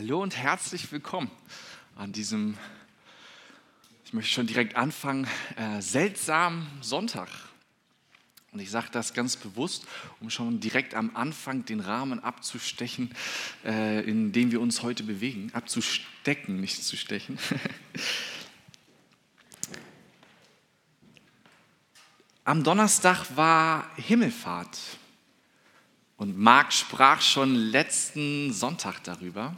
Hallo und herzlich willkommen an diesem, ich möchte schon direkt anfangen, äh, seltsamen Sonntag. Und ich sage das ganz bewusst, um schon direkt am Anfang den Rahmen abzustechen, äh, in dem wir uns heute bewegen. Abzustecken, nicht zu stechen. Am Donnerstag war Himmelfahrt. Und Marc sprach schon letzten Sonntag darüber.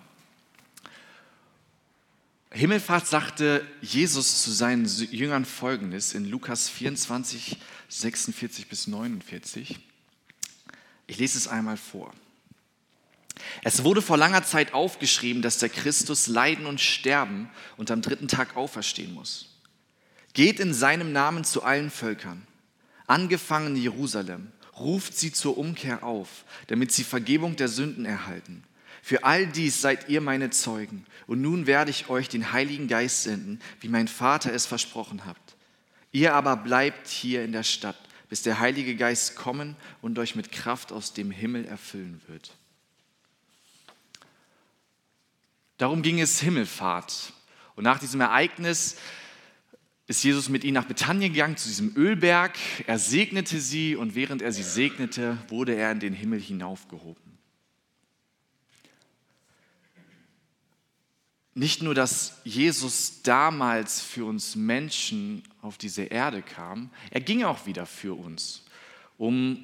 Himmelfahrt sagte Jesus zu seinen Jüngern folgendes in Lukas 24, 46 bis 49. Ich lese es einmal vor. Es wurde vor langer Zeit aufgeschrieben, dass der Christus leiden und sterben und am dritten Tag auferstehen muss. Geht in seinem Namen zu allen Völkern, angefangen Jerusalem, ruft sie zur Umkehr auf, damit sie Vergebung der Sünden erhalten für all dies seid ihr meine Zeugen. Und nun werde ich euch den Heiligen Geist senden, wie mein Vater es versprochen hat. Ihr aber bleibt hier in der Stadt, bis der Heilige Geist kommen und euch mit Kraft aus dem Himmel erfüllen wird. Darum ging es Himmelfahrt. Und nach diesem Ereignis ist Jesus mit ihnen nach Bethanien gegangen, zu diesem Ölberg. Er segnete sie und während er sie segnete, wurde er in den Himmel hinaufgehoben. Nicht nur, dass Jesus damals für uns Menschen auf diese Erde kam, er ging auch wieder für uns, um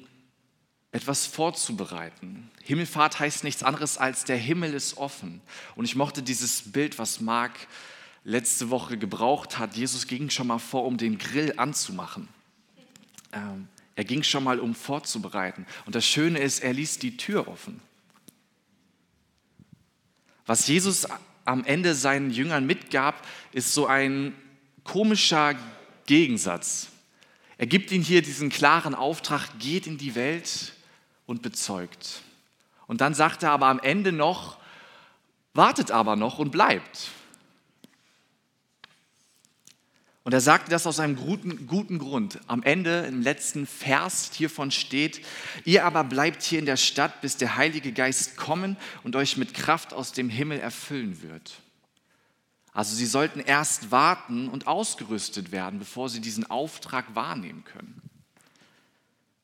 etwas vorzubereiten. Himmelfahrt heißt nichts anderes als der Himmel ist offen. Und ich mochte dieses Bild, was Marc letzte Woche gebraucht hat. Jesus ging schon mal vor, um den Grill anzumachen. Ähm, er ging schon mal, um vorzubereiten. Und das Schöne ist, er ließ die Tür offen. Was Jesus am Ende seinen Jüngern mitgab, ist so ein komischer Gegensatz. Er gibt ihnen hier diesen klaren Auftrag, geht in die Welt und bezeugt. Und dann sagt er aber am Ende noch, wartet aber noch und bleibt. Und er sagte das aus einem guten, guten Grund. Am Ende, im letzten Vers hiervon steht, ihr aber bleibt hier in der Stadt, bis der Heilige Geist kommen und euch mit Kraft aus dem Himmel erfüllen wird. Also sie sollten erst warten und ausgerüstet werden, bevor sie diesen Auftrag wahrnehmen können.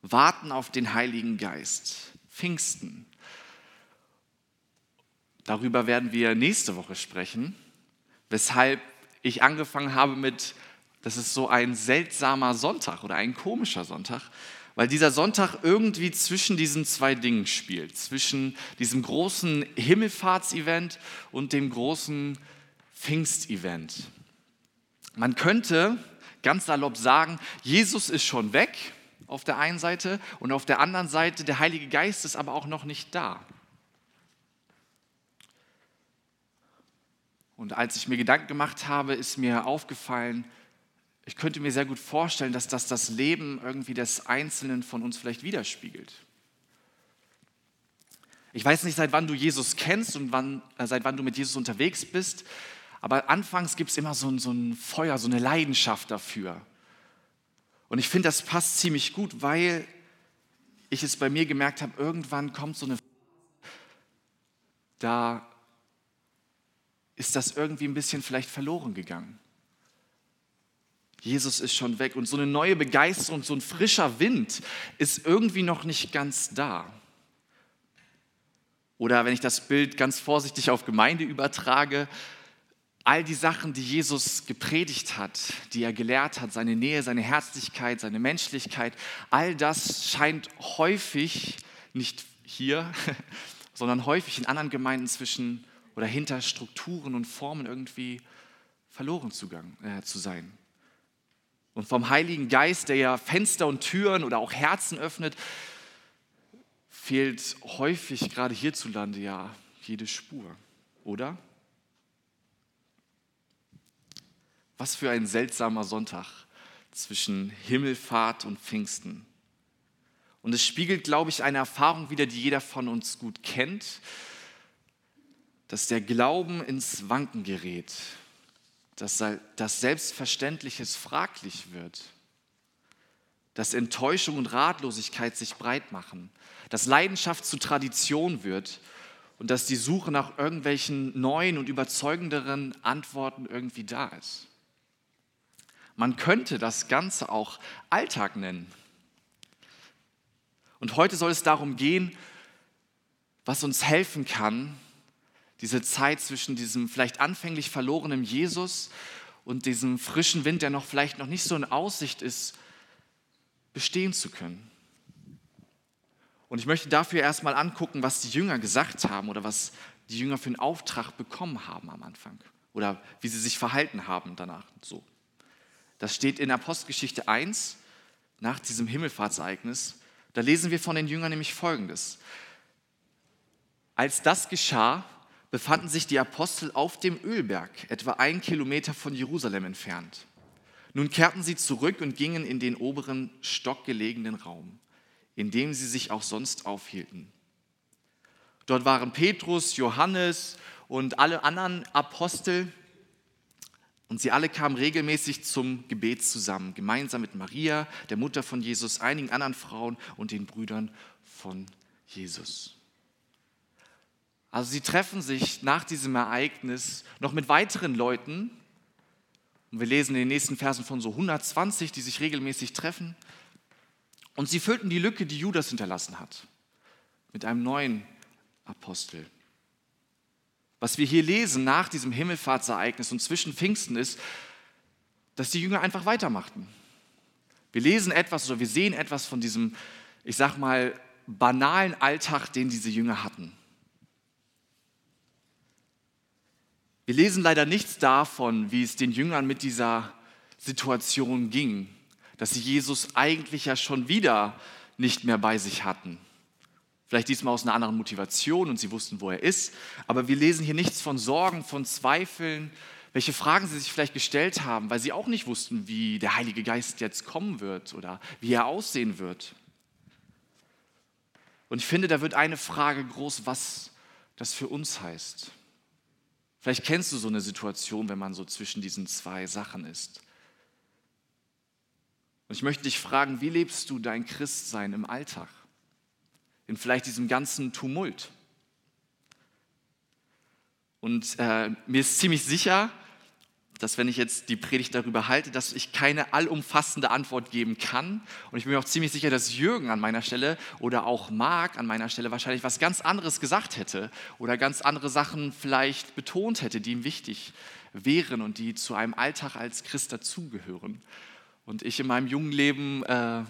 Warten auf den Heiligen Geist. Pfingsten. Darüber werden wir nächste Woche sprechen, weshalb ich angefangen habe mit das ist so ein seltsamer Sonntag oder ein komischer Sonntag, weil dieser Sonntag irgendwie zwischen diesen zwei Dingen spielt, zwischen diesem großen Himmelfahrtsevent und dem großen Pfingstevent. Man könnte ganz salopp sagen, Jesus ist schon weg auf der einen Seite und auf der anderen Seite der Heilige Geist ist aber auch noch nicht da. Und als ich mir Gedanken gemacht habe, ist mir aufgefallen, ich könnte mir sehr gut vorstellen, dass das das Leben irgendwie des Einzelnen von uns vielleicht widerspiegelt. Ich weiß nicht, seit wann du Jesus kennst und wann, äh, seit wann du mit Jesus unterwegs bist, aber anfangs gibt es immer so ein, so ein Feuer, so eine Leidenschaft dafür. Und ich finde, das passt ziemlich gut, weil ich es bei mir gemerkt habe, irgendwann kommt so eine, da ist das irgendwie ein bisschen vielleicht verloren gegangen. Jesus ist schon weg und so eine neue Begeisterung, so ein frischer Wind ist irgendwie noch nicht ganz da. Oder wenn ich das Bild ganz vorsichtig auf Gemeinde übertrage, all die Sachen, die Jesus gepredigt hat, die er gelehrt hat, seine Nähe, seine Herzlichkeit, seine Menschlichkeit, all das scheint häufig, nicht hier, sondern häufig in anderen Gemeinden zwischen oder hinter Strukturen und Formen irgendwie verloren zu, äh, zu sein. Und vom Heiligen Geist, der ja Fenster und Türen oder auch Herzen öffnet, fehlt häufig gerade hierzulande ja jede Spur, oder? Was für ein seltsamer Sonntag zwischen Himmelfahrt und Pfingsten. Und es spiegelt, glaube ich, eine Erfahrung wider, die jeder von uns gut kennt, dass der Glauben ins Wanken gerät, dass das Selbstverständliches fraglich wird, dass Enttäuschung und Ratlosigkeit sich breit machen, dass Leidenschaft zu Tradition wird und dass die Suche nach irgendwelchen neuen und überzeugenderen Antworten irgendwie da ist. Man könnte das Ganze auch Alltag nennen. Und heute soll es darum gehen, was uns helfen kann, diese Zeit zwischen diesem vielleicht anfänglich verlorenen Jesus und diesem frischen Wind, der noch vielleicht noch nicht so in Aussicht ist, bestehen zu können. Und ich möchte dafür erstmal angucken, was die Jünger gesagt haben oder was die Jünger für einen Auftrag bekommen haben am Anfang oder wie sie sich verhalten haben danach. So. Das steht in Apostelgeschichte 1 nach diesem Himmelfahrtsereignis. Da lesen wir von den Jüngern nämlich Folgendes. Als das geschah, befanden sich die Apostel auf dem Ölberg, etwa ein Kilometer von Jerusalem entfernt. Nun kehrten sie zurück und gingen in den oberen Stock gelegenen Raum, in dem sie sich auch sonst aufhielten. Dort waren Petrus, Johannes und alle anderen Apostel und sie alle kamen regelmäßig zum Gebet zusammen, gemeinsam mit Maria, der Mutter von Jesus, einigen anderen Frauen und den Brüdern von Jesus. Also sie treffen sich nach diesem Ereignis noch mit weiteren Leuten. Und wir lesen in den nächsten Versen von so 120, die sich regelmäßig treffen. Und sie füllten die Lücke, die Judas hinterlassen hat, mit einem neuen Apostel. Was wir hier lesen nach diesem Himmelfahrtsereignis und zwischen Pfingsten ist, dass die Jünger einfach weitermachten. Wir lesen etwas oder wir sehen etwas von diesem, ich sag mal, banalen Alltag, den diese Jünger hatten. Wir lesen leider nichts davon, wie es den Jüngern mit dieser Situation ging, dass sie Jesus eigentlich ja schon wieder nicht mehr bei sich hatten. Vielleicht diesmal aus einer anderen Motivation und sie wussten, wo er ist. Aber wir lesen hier nichts von Sorgen, von Zweifeln, welche Fragen sie sich vielleicht gestellt haben, weil sie auch nicht wussten, wie der Heilige Geist jetzt kommen wird oder wie er aussehen wird. Und ich finde, da wird eine Frage groß, was das für uns heißt. Vielleicht kennst du so eine Situation, wenn man so zwischen diesen zwei Sachen ist. Und ich möchte dich fragen, wie lebst du dein Christsein im Alltag? In vielleicht diesem ganzen Tumult? Und äh, mir ist ziemlich sicher, dass wenn ich jetzt die Predigt darüber halte, dass ich keine allumfassende Antwort geben kann. Und ich bin mir auch ziemlich sicher, dass Jürgen an meiner Stelle oder auch Marc an meiner Stelle wahrscheinlich was ganz anderes gesagt hätte oder ganz andere Sachen vielleicht betont hätte, die ihm wichtig wären und die zu einem Alltag als Christ dazugehören. Und ich in meinem jungen Leben, äh,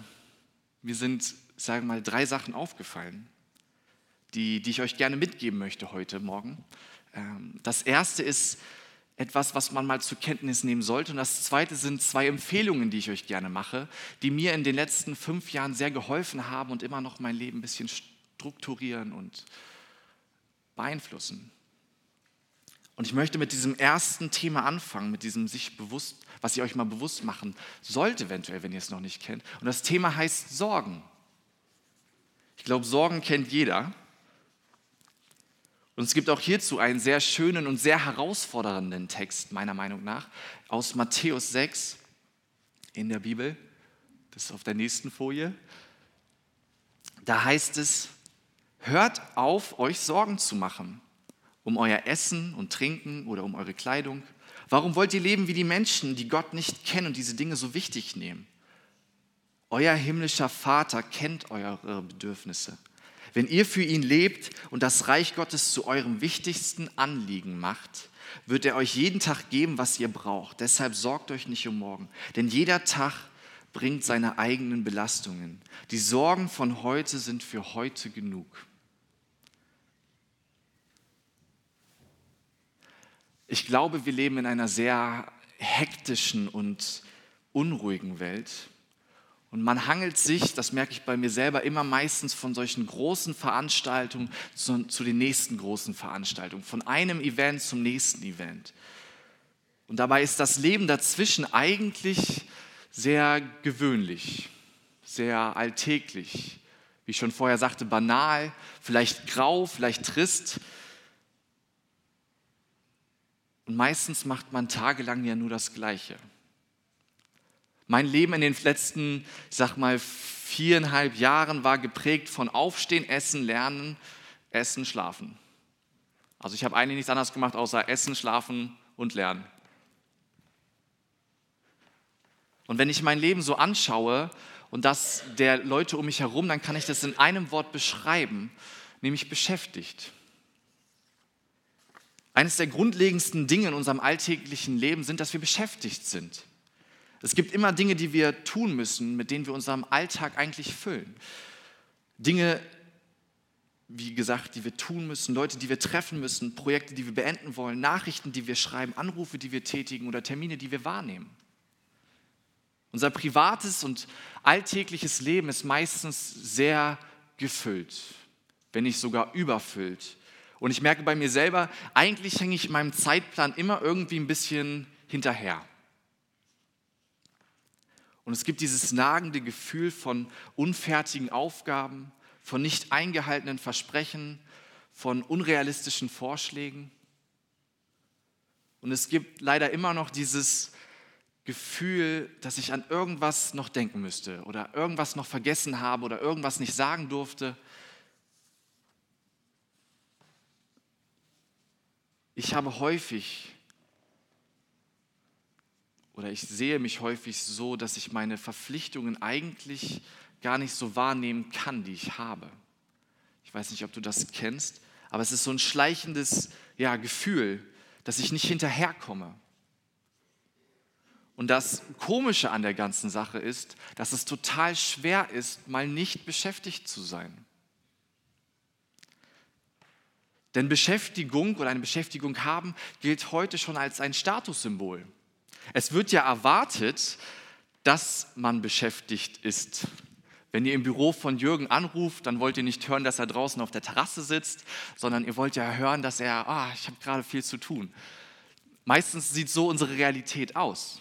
mir sind, sagen wir mal, drei Sachen aufgefallen, die, die ich euch gerne mitgeben möchte heute Morgen. Ähm, das erste ist, etwas, was man mal zur Kenntnis nehmen sollte. Und das zweite sind zwei Empfehlungen, die ich euch gerne mache, die mir in den letzten fünf Jahren sehr geholfen haben und immer noch mein Leben ein bisschen strukturieren und beeinflussen. Und ich möchte mit diesem ersten Thema anfangen, mit diesem sich bewusst, was ihr euch mal bewusst machen sollt, eventuell, wenn ihr es noch nicht kennt. Und das Thema heißt Sorgen. Ich glaube, Sorgen kennt jeder. Und es gibt auch hierzu einen sehr schönen und sehr herausfordernden Text, meiner Meinung nach, aus Matthäus 6 in der Bibel. Das ist auf der nächsten Folie. Da heißt es, hört auf, euch Sorgen zu machen um euer Essen und Trinken oder um eure Kleidung. Warum wollt ihr leben wie die Menschen, die Gott nicht kennen und diese Dinge so wichtig nehmen? Euer himmlischer Vater kennt eure Bedürfnisse. Wenn ihr für ihn lebt und das Reich Gottes zu eurem wichtigsten Anliegen macht, wird er euch jeden Tag geben, was ihr braucht. Deshalb sorgt euch nicht um morgen, denn jeder Tag bringt seine eigenen Belastungen. Die Sorgen von heute sind für heute genug. Ich glaube, wir leben in einer sehr hektischen und unruhigen Welt. Und man hangelt sich, das merke ich bei mir selber, immer meistens von solchen großen Veranstaltungen zu, zu, den nächsten großen Veranstaltungen, von einem Event zum nächsten Event. Und dabei ist das Leben dazwischen eigentlich sehr gewöhnlich, sehr alltäglich, wie ich schon vorher sagte, banal, vielleicht grau, vielleicht trist. Und meistens macht man tagelang ja nur das Gleiche. Mein Leben in den letzten, sag mal, viereinhalb Jahren war geprägt von Aufstehen, Essen, Lernen, Essen, Schlafen. Also ich habe eigentlich nichts anderes gemacht, außer essen, schlafen und lernen. Und wenn ich mein Leben so anschaue und das der Leute um mich herum, dann kann ich das in einem Wort beschreiben, nämlich beschäftigt. Eines der grundlegendsten Dinge in unserem alltäglichen Leben sind, dass wir beschäftigt sind. Es gibt immer Dinge, die wir tun müssen, mit denen wir unseren Alltag eigentlich füllen. Dinge, wie gesagt, die wir tun müssen, Leute, die wir treffen müssen, Projekte, die wir beenden wollen, Nachrichten, die wir schreiben, Anrufe, die wir tätigen oder Termine, die wir wahrnehmen. Unser privates und alltägliches Leben ist meistens sehr gefüllt, wenn nicht sogar überfüllt. Und ich merke bei mir selber, eigentlich hänge ich in meinem Zeitplan immer irgendwie ein bisschen hinterher. Und es gibt dieses nagende Gefühl von unfertigen Aufgaben, von nicht eingehaltenen Versprechen, von unrealistischen Vorschlägen. Und es gibt leider immer noch dieses Gefühl, dass ich an irgendwas noch denken müsste oder irgendwas noch vergessen habe oder irgendwas nicht sagen durfte. Ich habe häufig oder ich sehe mich häufig so, dass ich meine Verpflichtungen eigentlich gar nicht so wahrnehmen kann, die ich habe. Ich weiß nicht, ob du das kennst, aber es ist so ein schleichendes ja, Gefühl, dass ich nicht hinterherkomme. Und das Komische an der ganzen Sache ist, dass es total schwer ist, mal nicht beschäftigt zu sein. Denn Beschäftigung oder eine Beschäftigung haben gilt heute schon als ein Statussymbol. Es wird ja erwartet, dass man beschäftigt ist. Wenn ihr im Büro von Jürgen anruft, dann wollt ihr nicht hören, dass er draußen auf der Terrasse sitzt, sondern ihr wollt ja hören, dass er, ah, ich habe gerade viel zu tun. Meistens sieht so unsere Realität aus.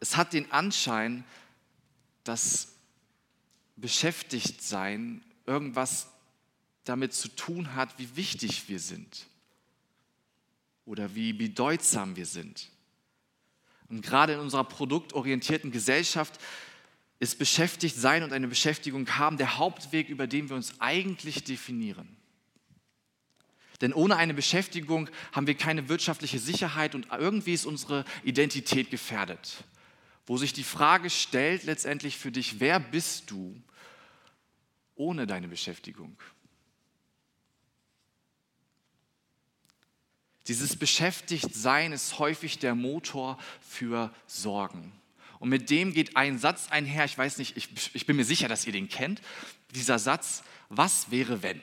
Es hat den Anschein, dass beschäftigt sein irgendwas damit zu tun hat, wie wichtig wir sind oder wie bedeutsam wir sind. Und gerade in unserer produktorientierten Gesellschaft ist beschäftigt sein und eine Beschäftigung haben der Hauptweg, über den wir uns eigentlich definieren. Denn ohne eine Beschäftigung haben wir keine wirtschaftliche Sicherheit und irgendwie ist unsere Identität gefährdet. Wo sich die Frage stellt letztendlich für dich, wer bist du ohne deine Beschäftigung? Dieses Beschäftigtsein ist häufig der Motor für Sorgen. Und mit dem geht ein Satz einher, ich weiß nicht, ich, ich bin mir sicher, dass ihr den kennt. Dieser Satz, was wäre wenn?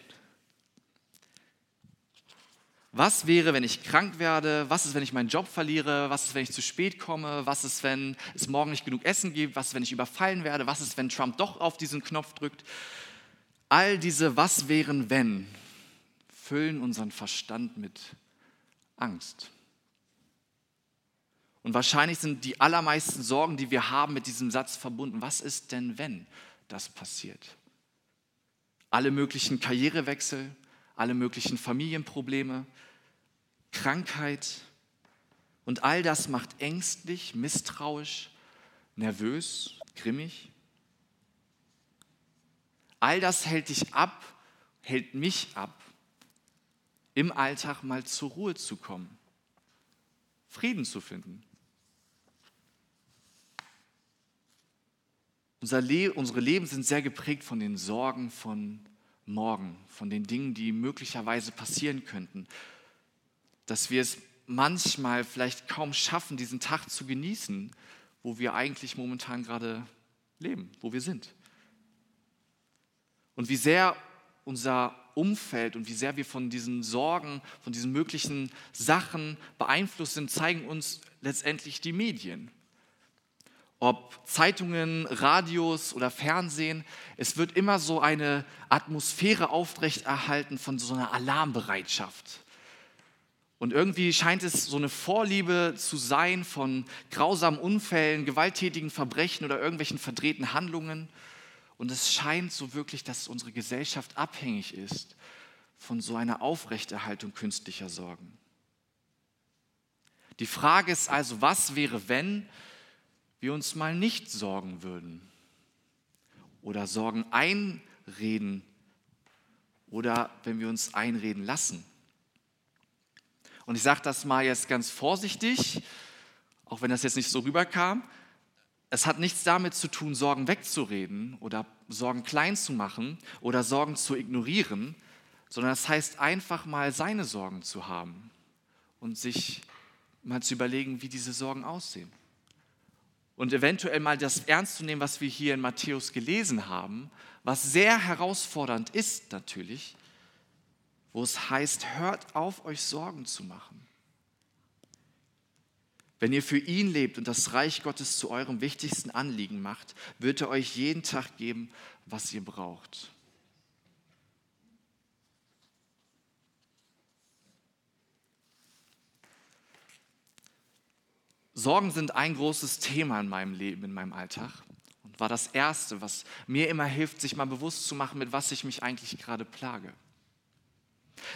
Was wäre, wenn ich krank werde? Was ist, wenn ich meinen Job verliere? Was ist, wenn ich zu spät komme? Was ist, wenn es morgen nicht genug Essen gibt? Was ist, wenn ich überfallen werde? Was ist, wenn Trump doch auf diesen Knopf drückt? All diese Was wären, wenn füllen unseren Verstand mit Angst. Und wahrscheinlich sind die allermeisten Sorgen, die wir haben, mit diesem Satz verbunden. Was ist denn, wenn das passiert? Alle möglichen Karrierewechsel, alle möglichen Familienprobleme, Krankheit und all das macht ängstlich, misstrauisch, nervös, grimmig. All das hält dich ab, hält mich ab im Alltag mal zur Ruhe zu kommen, Frieden zu finden. Unser Le unsere Leben sind sehr geprägt von den Sorgen von morgen, von den Dingen, die möglicherweise passieren könnten. Dass wir es manchmal vielleicht kaum schaffen, diesen Tag zu genießen, wo wir eigentlich momentan gerade leben, wo wir sind. Und wie sehr unser Umfeld und wie sehr wir von diesen Sorgen, von diesen möglichen Sachen beeinflusst sind, zeigen uns letztendlich die Medien. Ob Zeitungen, Radios oder Fernsehen, es wird immer so eine Atmosphäre aufrechterhalten von so einer Alarmbereitschaft. Und irgendwie scheint es so eine Vorliebe zu sein von grausamen Unfällen, gewalttätigen Verbrechen oder irgendwelchen verdrehten Handlungen. Und es scheint so wirklich, dass unsere Gesellschaft abhängig ist von so einer Aufrechterhaltung künstlicher Sorgen. Die Frage ist also, was wäre, wenn wir uns mal nicht sorgen würden oder Sorgen einreden oder wenn wir uns einreden lassen. Und ich sage das mal jetzt ganz vorsichtig, auch wenn das jetzt nicht so rüberkam. Es hat nichts damit zu tun, Sorgen wegzureden oder Sorgen klein zu machen oder Sorgen zu ignorieren, sondern es das heißt einfach mal seine Sorgen zu haben und sich mal zu überlegen, wie diese Sorgen aussehen. Und eventuell mal das ernst zu nehmen, was wir hier in Matthäus gelesen haben, was sehr herausfordernd ist natürlich, wo es heißt, hört auf, euch Sorgen zu machen. Wenn ihr für ihn lebt und das Reich Gottes zu eurem wichtigsten Anliegen macht, wird er euch jeden Tag geben, was ihr braucht. Sorgen sind ein großes Thema in meinem Leben, in meinem Alltag und war das Erste, was mir immer hilft, sich mal bewusst zu machen, mit was ich mich eigentlich gerade plage.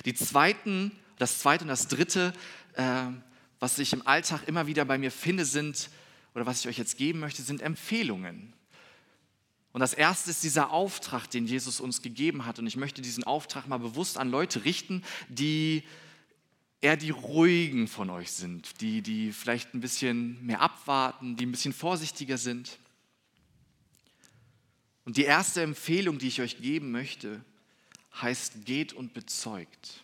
Die zweiten, das zweite und das dritte, äh, was ich im Alltag immer wieder bei mir finde, sind, oder was ich euch jetzt geben möchte, sind Empfehlungen. Und das erste ist dieser Auftrag, den Jesus uns gegeben hat. Und ich möchte diesen Auftrag mal bewusst an Leute richten, die eher die ruhigen von euch sind, die, die vielleicht ein bisschen mehr abwarten, die ein bisschen vorsichtiger sind. Und die erste Empfehlung, die ich euch geben möchte, heißt, geht und bezeugt.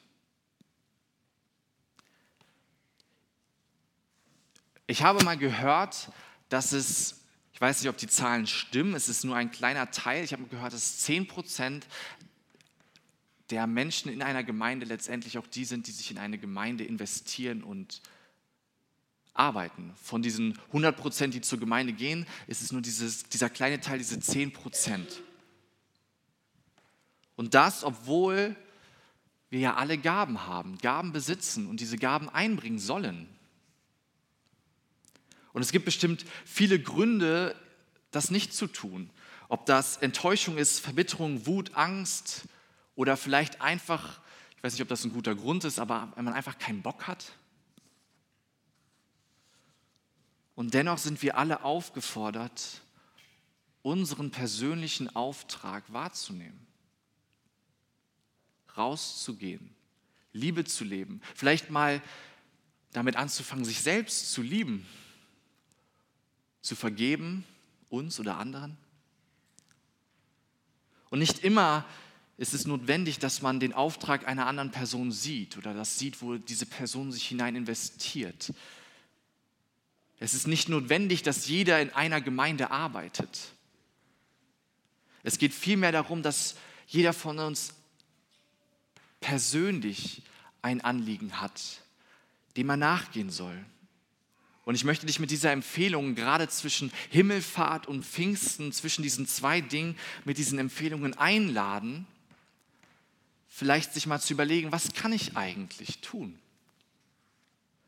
Ich habe mal gehört, dass es, ich weiß nicht, ob die Zahlen stimmen, es ist nur ein kleiner Teil, ich habe gehört, dass 10 Prozent der Menschen in einer Gemeinde letztendlich auch die sind, die sich in eine Gemeinde investieren und arbeiten. Von diesen 100 Prozent, die zur Gemeinde gehen, ist es nur dieses, dieser kleine Teil, diese 10 Prozent. Und das, obwohl wir ja alle Gaben haben, Gaben besitzen und diese Gaben einbringen sollen. Und es gibt bestimmt viele Gründe, das nicht zu tun. Ob das Enttäuschung ist, Verbitterung, Wut, Angst, oder vielleicht einfach, ich weiß nicht, ob das ein guter Grund ist, aber wenn man einfach keinen Bock hat. Und dennoch sind wir alle aufgefordert, unseren persönlichen Auftrag wahrzunehmen. Rauszugehen, Liebe zu leben, vielleicht mal damit anzufangen, sich selbst zu lieben, zu vergeben, uns oder anderen. Und nicht immer ist es notwendig, dass man den Auftrag einer anderen Person sieht oder das sieht, wo diese Person sich hinein investiert. Es ist nicht notwendig, dass jeder in einer Gemeinde arbeitet. Es geht vielmehr darum, dass jeder von uns persönlich ein Anliegen hat, dem er nachgehen soll. Und ich möchte dich mit dieser Empfehlung gerade zwischen Himmelfahrt und Pfingsten, zwischen diesen zwei Dingen, mit diesen Empfehlungen einladen, vielleicht sich mal zu überlegen, was kann ich eigentlich tun?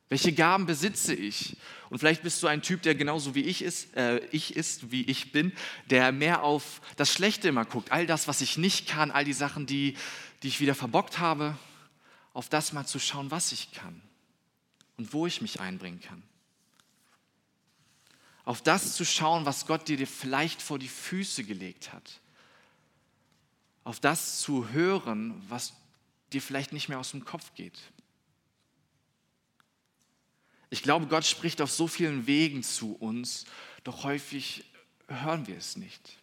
Welche Gaben besitze ich? Und vielleicht bist du ein Typ, der genauso wie ich ist, äh, ich ist, wie ich bin, der mehr auf das Schlechte immer guckt. All das, was ich nicht kann, all die Sachen, die, die ich wieder verbockt habe, auf das mal zu schauen, was ich kann und wo ich mich einbringen kann. Auf das zu schauen, was Gott dir vielleicht vor die Füße gelegt hat auf das zu hören, was dir vielleicht nicht mehr aus dem Kopf geht. Ich glaube, Gott spricht auf so vielen Wegen zu uns, doch häufig hören wir es nicht.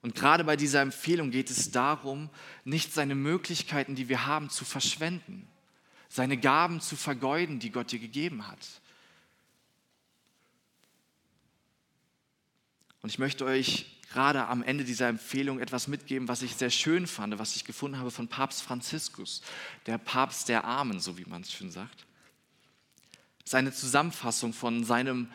Und gerade bei dieser Empfehlung geht es darum, nicht seine Möglichkeiten, die wir haben, zu verschwenden, seine Gaben zu vergeuden, die Gott dir gegeben hat. Und ich möchte euch gerade am Ende dieser Empfehlung etwas mitgeben, was ich sehr schön fand, was ich gefunden habe von Papst Franziskus, der Papst der Armen, so wie man es schön sagt. Seine Zusammenfassung von seinem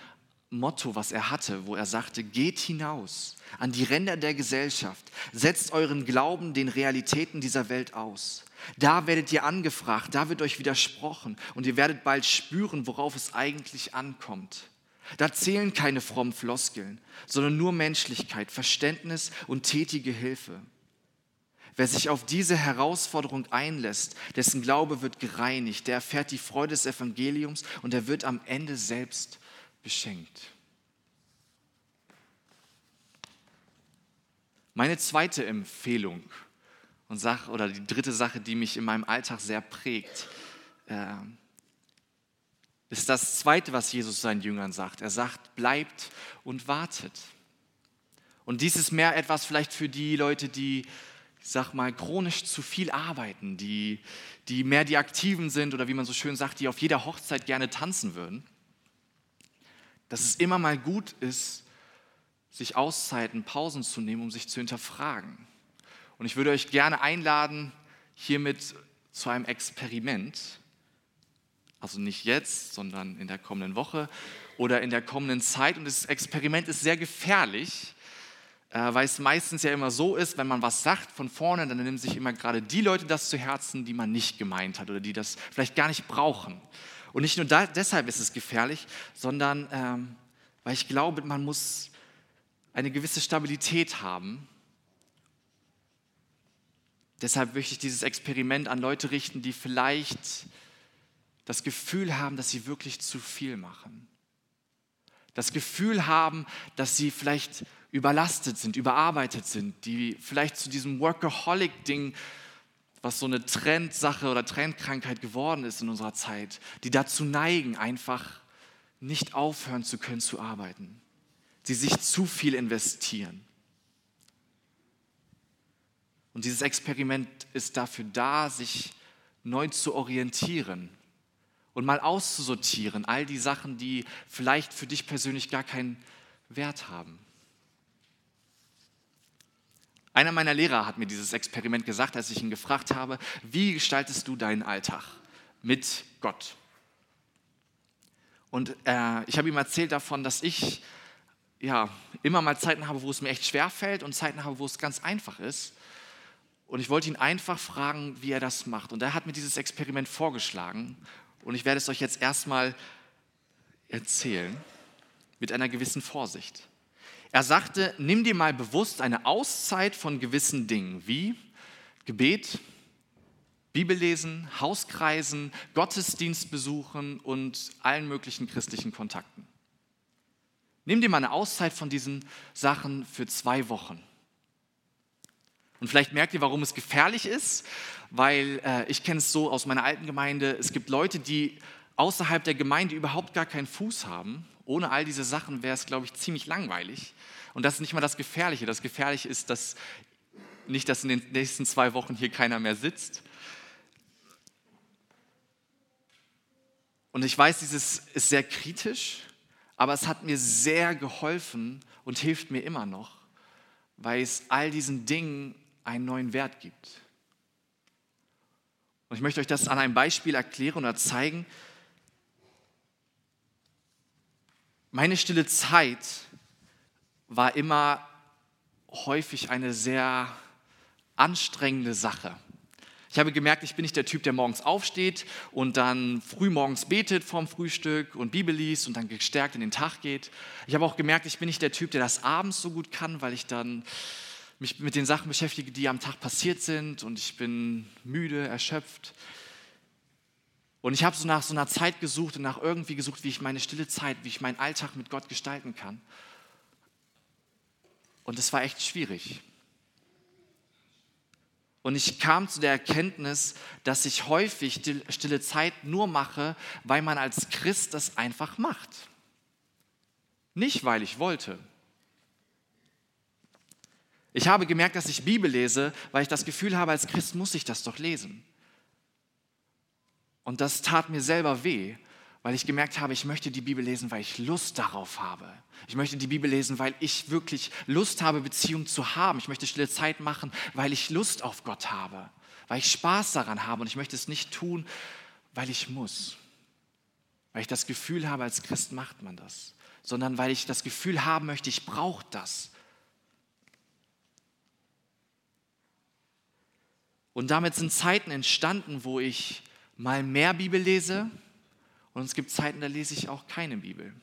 Motto, was er hatte, wo er sagte, geht hinaus an die Ränder der Gesellschaft, setzt euren Glauben den Realitäten dieser Welt aus. Da werdet ihr angefragt, da wird euch widersprochen und ihr werdet bald spüren, worauf es eigentlich ankommt. Da zählen keine frommen Floskeln, sondern nur Menschlichkeit, Verständnis und tätige Hilfe. Wer sich auf diese Herausforderung einlässt, dessen Glaube wird gereinigt, der erfährt die Freude des Evangeliums und er wird am Ende selbst beschenkt. Meine zweite Empfehlung Und Sache, oder die dritte Sache, die mich in meinem Alltag sehr prägt, äh, ist das Zweite, was Jesus seinen Jüngern sagt. Er sagt, bleibt und wartet. Und dies ist mehr etwas vielleicht für die Leute, die, ich sag mal, chronisch zu viel arbeiten, die, die mehr die Aktiven sind oder wie man so schön sagt, die auf jeder Hochzeit gerne tanzen würden. Dass es immer mal gut ist, sich Auszeiten, Pausen zu nehmen, um sich zu hinterfragen. Und ich würde euch gerne einladen, hiermit zu einem Experiment, also nicht jetzt, sondern in der kommenden Woche oder in der kommenden Zeit. Und das Experiment ist sehr gefährlich, äh, weil es meistens ja immer so ist, wenn man was sagt von vorne, dann nehmen sich immer gerade die Leute das zu Herzen, die man nicht gemeint hat oder die das vielleicht gar nicht brauchen. Und nicht nur da, deshalb ist es gefährlich, sondern ähm, weil ich glaube, man muss eine gewisse Stabilität haben. Deshalb möchte ich dieses Experiment an Leute richten, die vielleicht das Gefühl haben, dass sie wirklich zu viel machen. Das Gefühl haben, dass sie vielleicht überlastet sind, überarbeitet sind, die vielleicht zu diesem Workaholic-Ding, was so eine Trendsache oder Trendkrankheit geworden ist in unserer Zeit, die dazu neigen, einfach nicht aufhören zu können zu arbeiten. Die sich zu viel investieren. Und dieses Experiment ist dafür da, sich neu zu orientieren und mal auszusortieren, all die Sachen, die vielleicht für dich persönlich gar keinen Wert haben. Einer meiner Lehrer hat mir dieses Experiment gesagt, als ich ihn gefragt habe, wie gestaltest du deinen Alltag mit Gott? Und äh, ich habe ihm erzählt davon, dass ich ja, immer mal Zeiten habe, wo es mir echt schwer fällt und Zeiten habe, wo es ganz einfach ist. Und ich wollte ihn einfach fragen, wie er das macht. Und er hat mir dieses Experiment vorgeschlagen. Und ich werde es euch jetzt erstmal erzählen mit einer gewissen Vorsicht. Er sagte, nimm dir mal bewusst eine Auszeit von gewissen Dingen, wie Gebet, Bibellesen, Hauskreisen, Gottesdienst besuchen und allen möglichen christlichen Kontakten. Nimm dir mal eine Auszeit von diesen Sachen für zwei Wochen. Und vielleicht merkt ihr, warum es gefährlich ist, weil äh, ich kenne es so aus meiner alten Gemeinde, es gibt Leute, die außerhalb der Gemeinde überhaupt gar keinen Fuß haben ohne all diese Sachen wäre es, glaube ich, ziemlich langweilig. Und das ist nicht mal das Gefährliche. Das Gefährliche ist, dass nicht, dass in den nächsten zwei Wochen hier keiner mehr sitzt. Und ich weiß, dieses ist sehr kritisch, aber es hat mir sehr geholfen und hilft mir immer noch, weil es all diesen Dingen einen neuen Wert gibt. Und ich möchte euch das an einem Beispiel erklären oder zeigen. Meine stille Zeit war immer häufig eine sehr anstrengende Sache. Ich habe gemerkt, ich bin nicht der Typ, der morgens aufsteht und dann früh morgens betet vorm Frühstück und Bibel liest und dann gestärkt in den Tag geht. Ich habe auch gemerkt, ich bin nicht der Typ, der das abends so gut kann, weil ich dann mich mit den Sachen beschäftige, die am Tag passiert sind und ich bin müde, erschöpft. Und ich habe so nach so einer Zeit gesucht und nach irgendwie gesucht, wie ich meine stille Zeit, wie ich meinen Alltag mit Gott gestalten kann. Und es war echt schwierig. Und ich kam zu der Erkenntnis, dass ich häufig stille Zeit nur mache, weil man als Christ das einfach macht. Nicht, weil ich wollte. Ich habe gemerkt, dass ich Bibel lese, weil ich das Gefühl habe, als Christ muss ich das doch lesen. Und das tat mir selber weh, weil ich gemerkt habe, ich möchte die Bibel lesen, weil ich Lust darauf habe. Ich möchte die Bibel lesen, weil ich wirklich Lust habe, Beziehung zu haben. Ich möchte stille Zeit machen, weil ich Lust auf Gott habe, weil ich Spaß daran habe und ich möchte es nicht tun, weil ich muss. Weil ich das Gefühl habe, als Christ macht man das, sondern weil ich das Gefühl haben möchte, ich brauche das. Und damit sind Zeiten entstanden, wo ich mal mehr Bibel lese und es gibt Zeiten, da lese ich auch keine Bibel.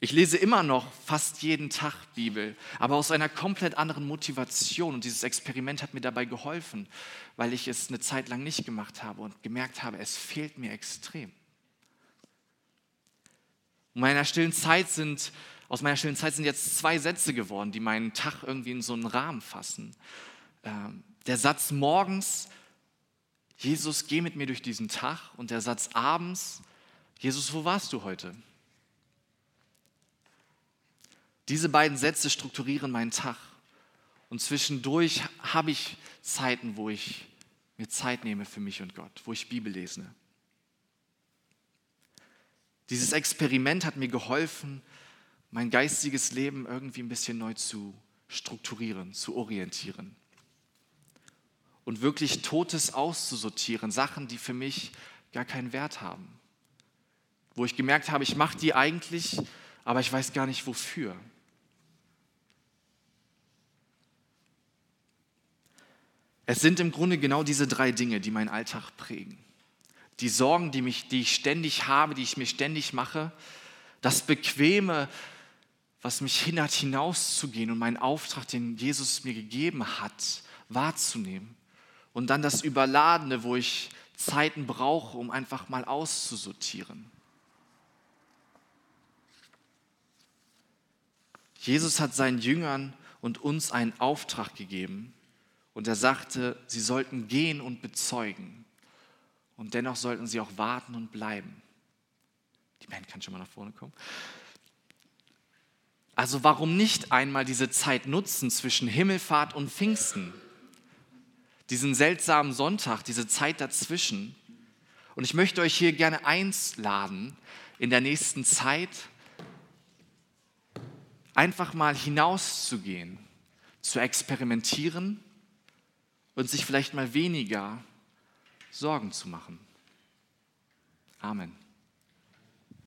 Ich lese immer noch fast jeden Tag Bibel, aber aus einer komplett anderen Motivation. Und dieses Experiment hat mir dabei geholfen, weil ich es eine Zeit lang nicht gemacht habe und gemerkt habe, es fehlt mir extrem. In meiner stillen Zeit sind, aus meiner stillen Zeit sind jetzt zwei Sätze geworden, die meinen Tag irgendwie in so einen Rahmen fassen. Ähm, Der Satz morgens, Jesus, geh mit mir durch diesen Tag. Und der Satz abends, Jesus, wo warst du heute? Diese beiden Sätze strukturieren meinen Tag. Und zwischendurch habe ich Zeiten, wo ich mir Zeit nehme für mich und Gott, wo ich Bibel lese. Dieses Experiment hat mir geholfen, mein geistiges Leben irgendwie ein bisschen neu zu strukturieren, zu orientieren. Und wirklich Totes auszusortieren, Sachen, die für mich gar keinen Wert haben. Wo ich gemerkt habe, ich mache die eigentlich, aber ich weiß gar nicht wofür. Es sind im Grunde genau diese drei Dinge, die meinen Alltag prägen. Die Sorgen, die, mich, die ich ständig habe, die ich mir ständig mache, das Bequeme, was mich hindert, hinauszugehen und meinen Auftrag, den Jesus mir gegeben hat, wahrzunehmen. Und dann das Überladene, wo ich Zeiten brauche, um einfach mal auszusortieren. Jesus hat seinen Jüngern und uns einen Auftrag gegeben, und er sagte, sie sollten gehen und bezeugen. Und dennoch sollten sie auch warten und bleiben. Die Band kann schon mal nach vorne kommen. Also warum nicht einmal diese Zeit nutzen zwischen Himmelfahrt und Pfingsten? Diesen seltsamen Sonntag, diese Zeit dazwischen. Und ich möchte euch hier gerne einladen, in der nächsten Zeit einfach mal hinauszugehen, zu experimentieren und sich vielleicht mal weniger Sorgen zu machen. Amen.